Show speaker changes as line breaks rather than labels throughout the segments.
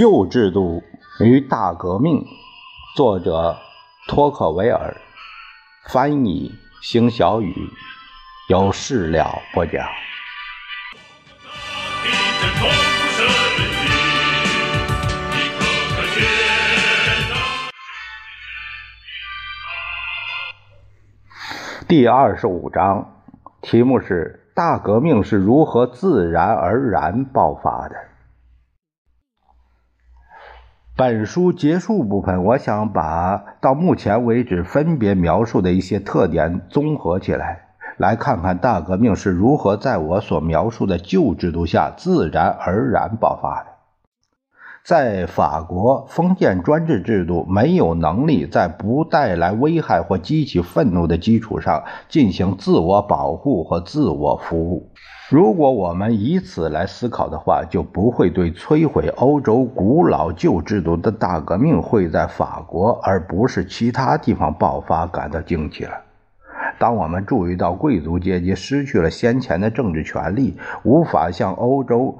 旧制度与大革命，作者托克维尔，翻译邢小雨，由事了播讲。第二十五章，题目是“大革命是如何自然而然爆发的”。本书结束部分，我想把到目前为止分别描述的一些特点综合起来，来看看大革命是如何在我所描述的旧制度下自然而然爆发的。在法国，封建专制制度没有能力在不带来危害或激起愤怒的基础上进行自我保护和自我服务。如果我们以此来思考的话，就不会对摧毁欧洲古老旧制度的大革命会在法国而不是其他地方爆发感到惊奇了。当我们注意到贵族阶级失去了先前的政治权利，无法向欧洲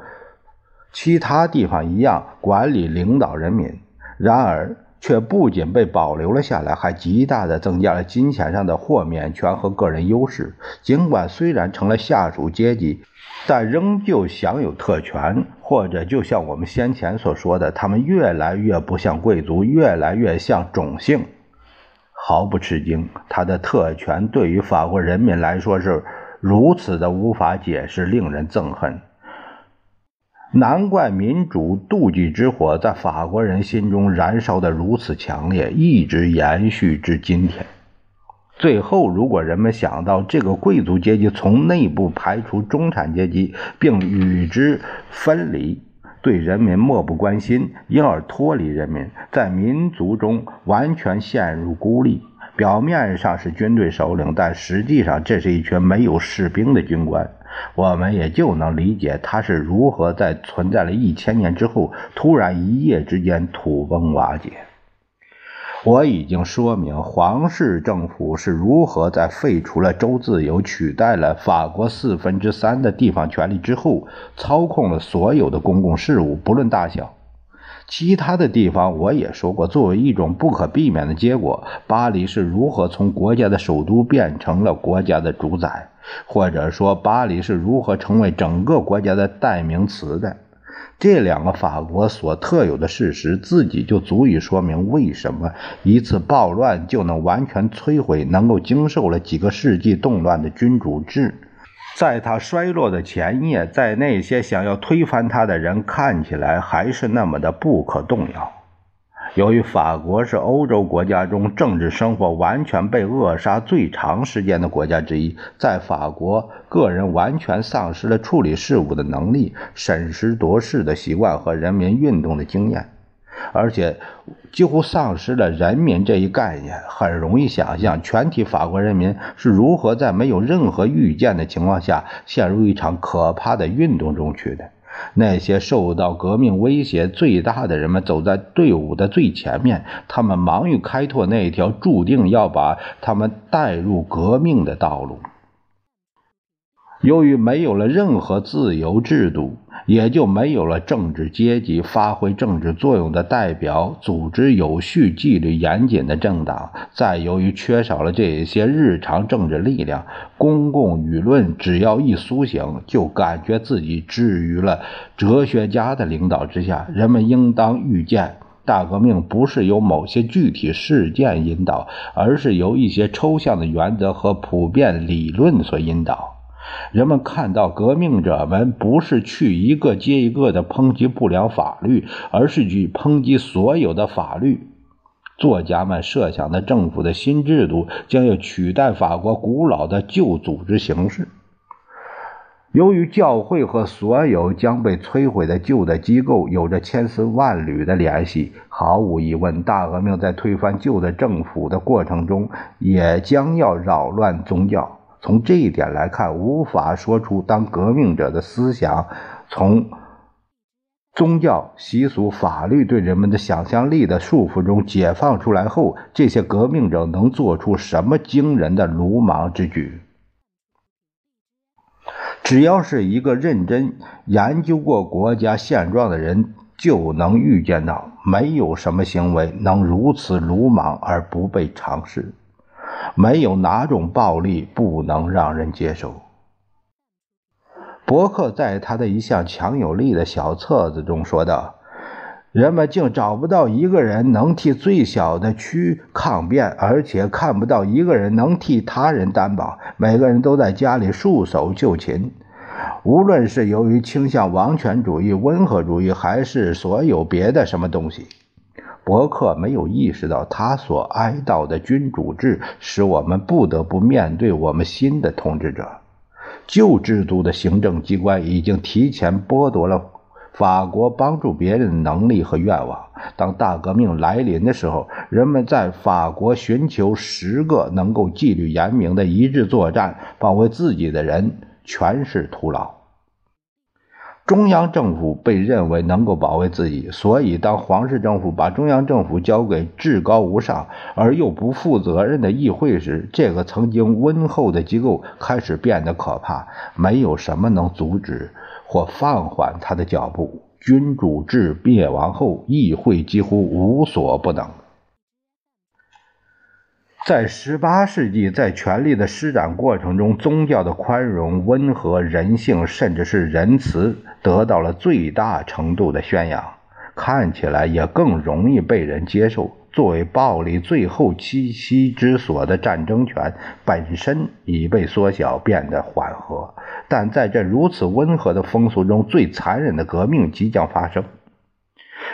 其他地方一样管理领导人民，然而。却不仅被保留了下来，还极大地增加了金钱上的豁免权和个人优势。尽管虽然成了下属阶级，但仍旧享有特权，或者就像我们先前所说的，他们越来越不像贵族，越来越像种姓。毫不吃惊，他的特权对于法国人民来说是如此的无法解释，令人憎恨。难怪民主妒忌之火在法国人心中燃烧的如此强烈，一直延续至今天。最后，如果人们想到这个贵族阶级从内部排除中产阶级，并与之分离，对人民漠不关心，因而脱离人民，在民族中完全陷入孤立，表面上是军队首领，但实际上这是一群没有士兵的军官。我们也就能理解他是如何在存在了一千年之后，突然一夜之间土崩瓦解。我已经说明皇室政府是如何在废除了州自由、取代了法国四分之三的地方权力之后，操控了所有的公共事务，不论大小。其他的地方我也说过，作为一种不可避免的结果，巴黎是如何从国家的首都变成了国家的主宰。或者说，巴黎是如何成为整个国家的代名词的？这两个法国所特有的事实，自己就足以说明为什么一次暴乱就能完全摧毁能够经受了几个世纪动乱的君主制。在他衰落的前夜，在那些想要推翻他的人看起来，还是那么的不可动摇。由于法国是欧洲国家中政治生活完全被扼杀最长时间的国家之一，在法国，个人完全丧失了处理事务的能力、审时度势的习惯和人民运动的经验，而且几乎丧失了人民这一概念。很容易想象，全体法国人民是如何在没有任何预见的情况下陷入一场可怕的运动中去的。那些受到革命威胁最大的人们走在队伍的最前面，他们忙于开拓那条注定要把他们带入革命的道路。由于没有了任何自由制度。也就没有了政治阶级发挥政治作用的代表，组织有序、纪律严谨的政党。再由于缺少了这些日常政治力量，公共舆论只要一苏醒，就感觉自己置于了哲学家的领导之下。人们应当预见，大革命不是由某些具体事件引导，而是由一些抽象的原则和普遍理论所引导。人们看到革命者们不是去一个接一个的抨击不良法律，而是去抨击所有的法律。作家们设想的政府的新制度将要取代法国古老的旧组织形式。由于教会和所有将被摧毁的旧的机构有着千丝万缕的联系，毫无疑问，大革命在推翻旧的政府的过程中也将要扰乱宗教。从这一点来看，无法说出当革命者的思想从宗教、习俗、法律对人们的想象力的束缚中解放出来后，这些革命者能做出什么惊人的鲁莽之举。只要是一个认真研究过国家现状的人。就能预见到，没有什么行为能如此鲁莽而不被尝试，没有哪种暴力不能让人接受。伯克在他的一项强有力的小册子中说道。人们竟找不到一个人能替最小的区抗辩，而且看不到一个人能替他人担保。每个人都在家里束手就擒，无论是由于倾向王权主义、温和主义，还是所有别的什么东西。伯克没有意识到，他所哀悼的君主制使我们不得不面对我们新的统治者。旧制度的行政机关已经提前剥夺了。法国帮助别人的能力和愿望。当大革命来临的时候，人们在法国寻求十个能够纪律严明的一致作战保卫自己的人，全是徒劳。中央政府被认为能够保卫自己，所以当皇室政府把中央政府交给至高无上而又不负责任的议会时，这个曾经温厚的机构开始变得可怕。没有什么能阻止。或放缓他的脚步。君主制灭亡后，议会几乎无所不能。在十八世纪，在权力的施展过程中，宗教的宽容、温和、人性，甚至是仁慈，得到了最大程度的宣扬，看起来也更容易被人接受。作为暴力最后栖息之所的战争权本身已被缩小，变得缓和。但在这如此温和的风俗中，最残忍的革命即将发生。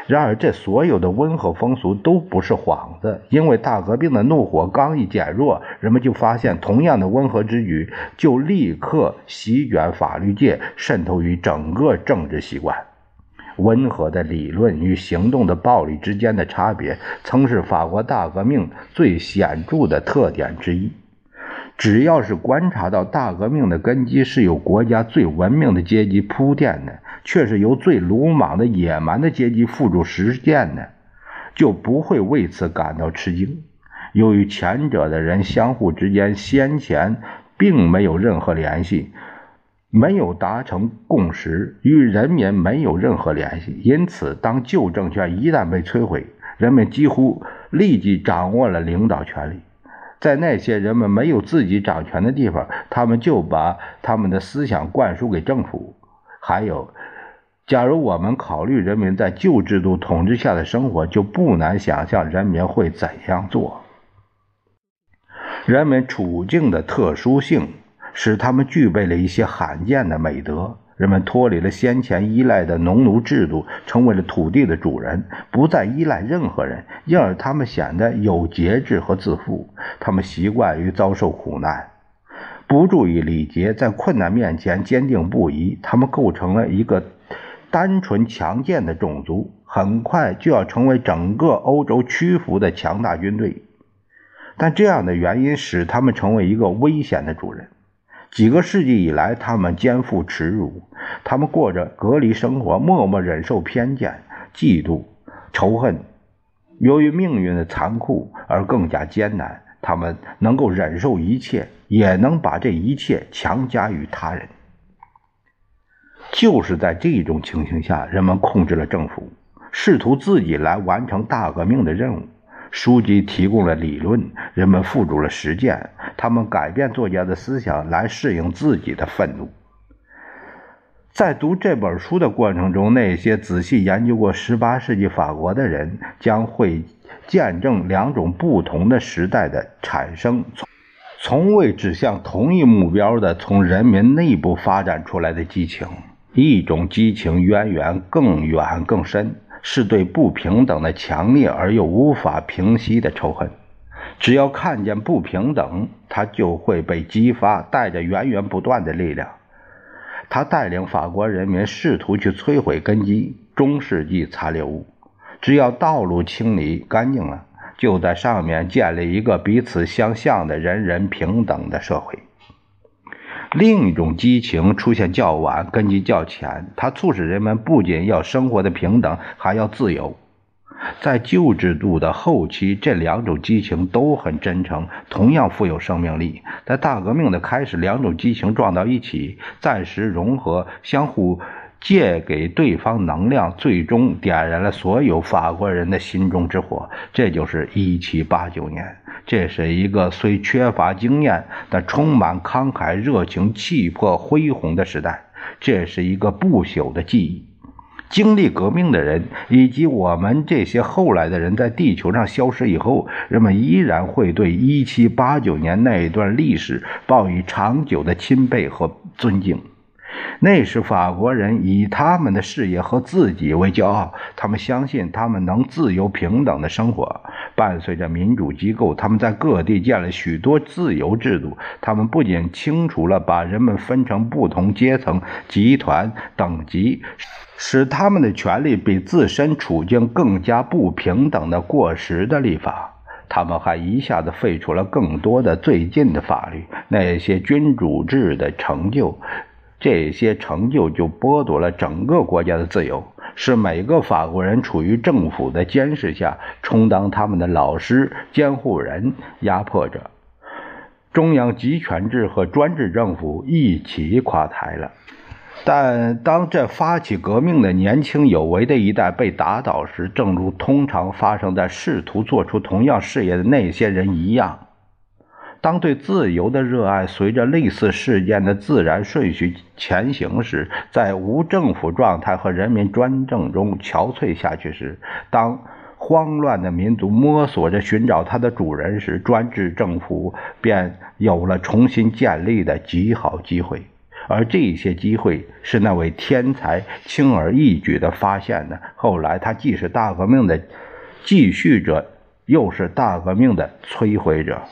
然而，这所有的温和风俗都不是幌子，因为大革命的怒火刚一减弱，人们就发现同样的温和之举就立刻席卷法律界，渗透于整个政治习惯。温和的理论与行动的暴力之间的差别，曾是法国大革命最显著的特点之一。只要是观察到大革命的根基是由国家最文明的阶级铺垫的，却是由最鲁莽的野蛮的阶级付诸实践的，就不会为此感到吃惊。由于前者的人相互之间先前并没有任何联系。没有达成共识，与人民没有任何联系。因此，当旧政权一旦被摧毁，人们几乎立即掌握了领导权力。在那些人们没有自己掌权的地方，他们就把他们的思想灌输给政府。还有，假如我们考虑人民在旧制度统治下的生活，就不难想象人民会怎样做。人们处境的特殊性。使他们具备了一些罕见的美德。人们脱离了先前依赖的农奴制度，成为了土地的主人，不再依赖任何人，因而他们显得有节制和自负。他们习惯于遭受苦难，不注意礼节，在困难面前坚定不移。他们构成了一个单纯强健的种族，很快就要成为整个欧洲屈服的强大军队。但这样的原因使他们成为一个危险的主人。几个世纪以来，他们肩负耻辱，他们过着隔离生活，默默忍受偏见、嫉妒、仇恨。由于命运的残酷而更加艰难，他们能够忍受一切，也能把这一切强加于他人。就是在这种情形下，人们控制了政府，试图自己来完成大革命的任务。书籍提供了理论，人们付诸了实践。他们改变作家的思想来适应自己的愤怒。在读这本书的过程中，那些仔细研究过18世纪法国的人将会见证两种不同的时代的产生，从从未指向同一目标的从人民内部发展出来的激情。一种激情渊源更远更深。是对不平等的强烈而又无法平息的仇恨。只要看见不平等，他就会被激发，带着源源不断的力量。他带领法国人民试图去摧毁根基中世纪残留物。只要道路清理干净了，就在上面建立一个彼此相像的人人平等的社会。另一种激情出现较晚，根基较浅。它促使人们不仅要生活的平等，还要自由。在旧制度的后期，这两种激情都很真诚，同样富有生命力。在大革命的开始，两种激情撞到一起，暂时融合，相互借给对方能量，最终点燃了所有法国人的心中之火。这就是一七八九年，这是一个虽缺乏经验，但充满慷慨、热情、气魄、恢宏的时代。这是一个不朽的记忆。经历革命的人，以及我们这些后来的人，在地球上消失以后，人们依然会对一七八九年那一段历史报以长久的钦佩和尊敬。那时，法国人以他们的事业和自己为骄傲，他们相信他们能自由平等的生活。伴随着民主机构，他们在各地建了许多自由制度。他们不仅清除了把人们分成不同阶层、集团、等级。使他们的权利比自身处境更加不平等的过时的立法，他们还一下子废除了更多的最近的法律。那些君主制的成就，这些成就就剥夺了整个国家的自由，使每个法国人处于政府的监视下，充当他们的老师、监护人，压迫着中央集权制和专制政府一起垮台了。但当这发起革命的年轻有为的一代被打倒时，正如通常发生在试图做出同样事业的那些人一样，当对自由的热爱随着类似事件的自然顺序前行时，在无政府状态和人民专政中憔悴下去时，当慌乱的民族摸索着寻找它的主人时，专制政府便有了重新建立的极好机会。而这些机会是那位天才轻而易举地发现的。后来，他既是大革命的继续者，又是大革命的摧毁者。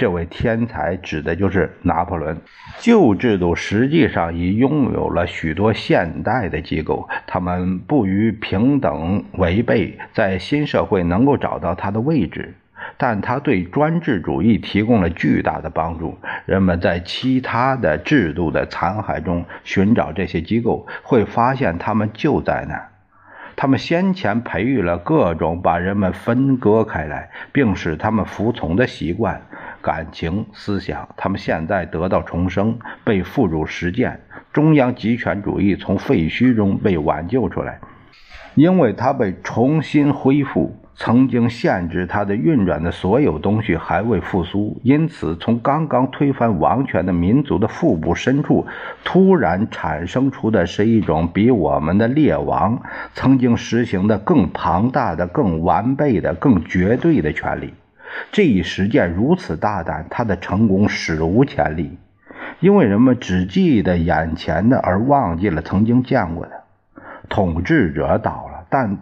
这位天才指的就是拿破仑。旧制度实际上已拥有了许多现代的机构，他们不与平等违背，在新社会能够找到它的位置。但他对专制主义提供了巨大的帮助。人们在其他的制度的残骸中寻找这些机构，会发现他们就在那儿。他们先前培育了各种把人们分割开来，并使他们服从的习惯、感情、思想。他们现在得到重生，被付诸实践。中央集权主义从废墟中被挽救出来，因为它被重新恢复。曾经限制它的运转的所有东西还未复苏，因此从刚刚推翻王权的民族的腹部深处，突然产生出的是一种比我们的列王曾经实行的更庞大的、更完备的、更绝对的权利。这一实践如此大胆，他的成功史无前例，因为人们只记得眼前的，而忘记了曾经见过的。统治者倒了，但。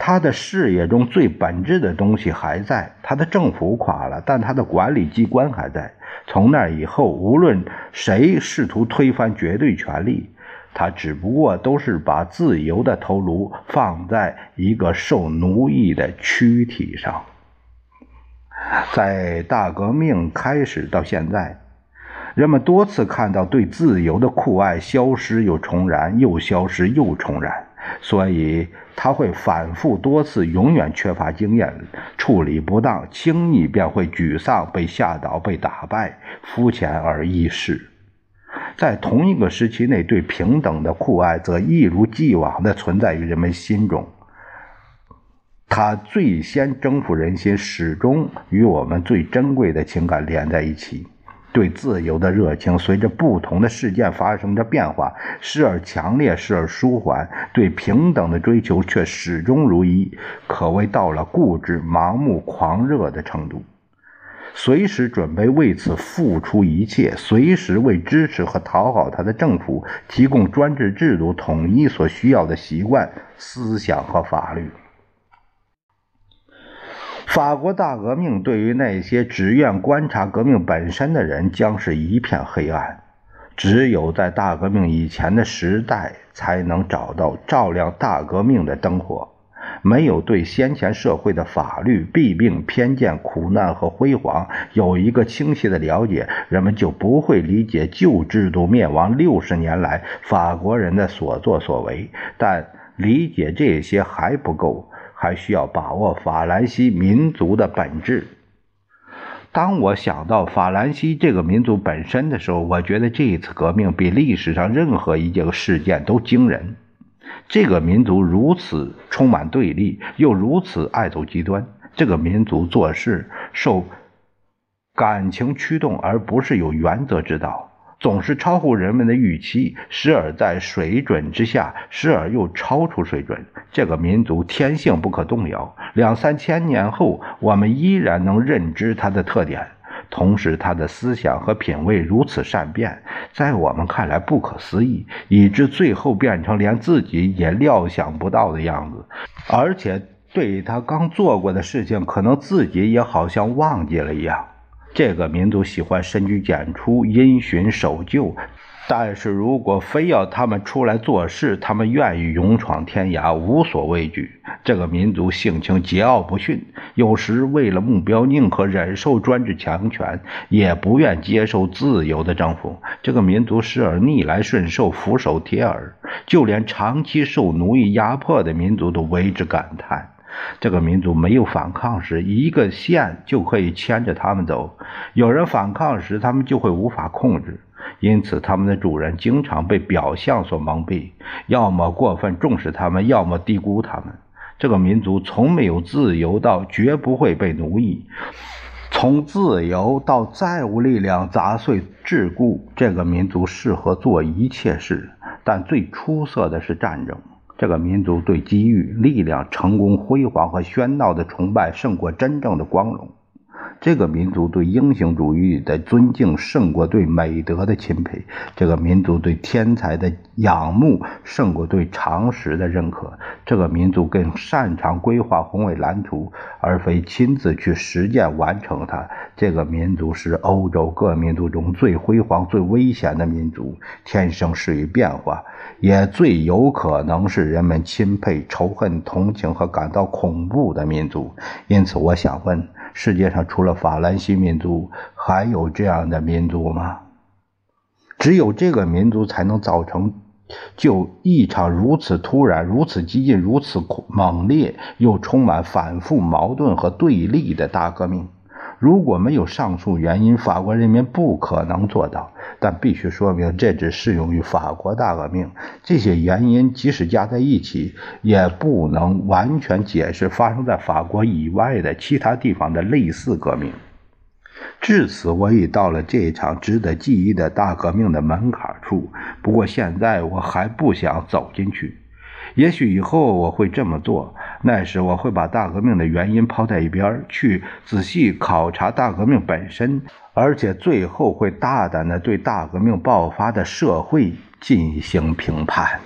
他的事业中最本质的东西还在，他的政府垮了，但他的管理机关还在。从那以后，无论谁试图推翻绝对权力，他只不过都是把自由的头颅放在一个受奴役的躯体上。在大革命开始到现在，人们多次看到对自由的酷爱消失又重燃，又消失又重燃，所以。他会反复多次，永远缺乏经验，处理不当，轻易便会沮丧、被吓倒、被打败，肤浅而易逝。在同一个时期内，对平等的酷爱则一如既往地存在于人们心中。他最先征服人心，始终与我们最珍贵的情感连在一起。对自由的热情随着不同的事件发生着变化，时而强烈，时而舒缓；对平等的追求却始终如一，可谓到了固执、盲目、狂热的程度。随时准备为此付出一切，随时为支持和讨好他的政府提供专制制度统一所需要的习惯、思想和法律。法国大革命对于那些只愿观察革命本身的人，将是一片黑暗。只有在大革命以前的时代，才能找到照亮大革命的灯火。没有对先前社会的法律弊病、偏见、苦难和辉煌有一个清晰的了解，人们就不会理解旧制度灭亡六十年来法国人的所作所为。但理解这些还不够。还需要把握法兰西民族的本质。当我想到法兰西这个民族本身的时候，我觉得这一次革命比历史上任何一件事件都惊人。这个民族如此充满对立，又如此爱走极端。这个民族做事受感情驱动，而不是有原则之道，总是超乎人们的预期，时而在水准之下，时而又超出水准。这个民族天性不可动摇，两三千年后，我们依然能认知它的特点。同时，他的思想和品味如此善变，在我们看来不可思议，以致最后变成连自己也料想不到的样子。而且，对他刚做过的事情，可能自己也好像忘记了一样。这个民族喜欢深居简出、因循守旧。但是如果非要他们出来做事，他们愿意勇闯天涯，无所畏惧。这个民族性情桀骜不驯，有时为了目标，宁可忍受专制强权，也不愿接受自由的征服。这个民族时而逆来顺受，俯首帖耳，就连长期受奴役压迫的民族都为之感叹。这个民族没有反抗时，一个线就可以牵着他们走；有人反抗时，他们就会无法控制。因此，他们的主人经常被表象所蒙蔽，要么过分重视他们，要么低估他们。这个民族从没有自由到绝不会被奴役，从自由到再无力量砸碎桎梏，这个民族适合做一切事。但最出色的是战争。这个民族对机遇、力量、成功、辉煌和喧闹的崇拜胜过真正的光荣。这个民族对英雄主义的尊敬胜过对美德的钦佩，这个民族对天才的仰慕胜过对常识的认可。这个民族更擅长规划宏伟蓝图，而非亲自去实践完成它。这个民族是欧洲各民族中最辉煌、最危险的民族，天生适于变化，也最有可能是人们钦佩、仇恨、同情和感到恐怖的民族。因此，我想问。世界上除了法兰西民族，还有这样的民族吗？只有这个民族才能造成就一场如此突然、如此激进、如此猛烈又充满反复矛盾和对立的大革命。如果没有上述原因，法国人民不可能做到。但必须说明，这只适用于法国大革命。这些原因即使加在一起，也不能完全解释发生在法国以外的其他地方的类似革命。至此，我已到了这场值得记忆的大革命的门槛处。不过，现在我还不想走进去。也许以后我会这么做，那时我会把大革命的原因抛在一边，去仔细考察大革命本身，而且最后会大胆地对大革命爆发的社会进行评判。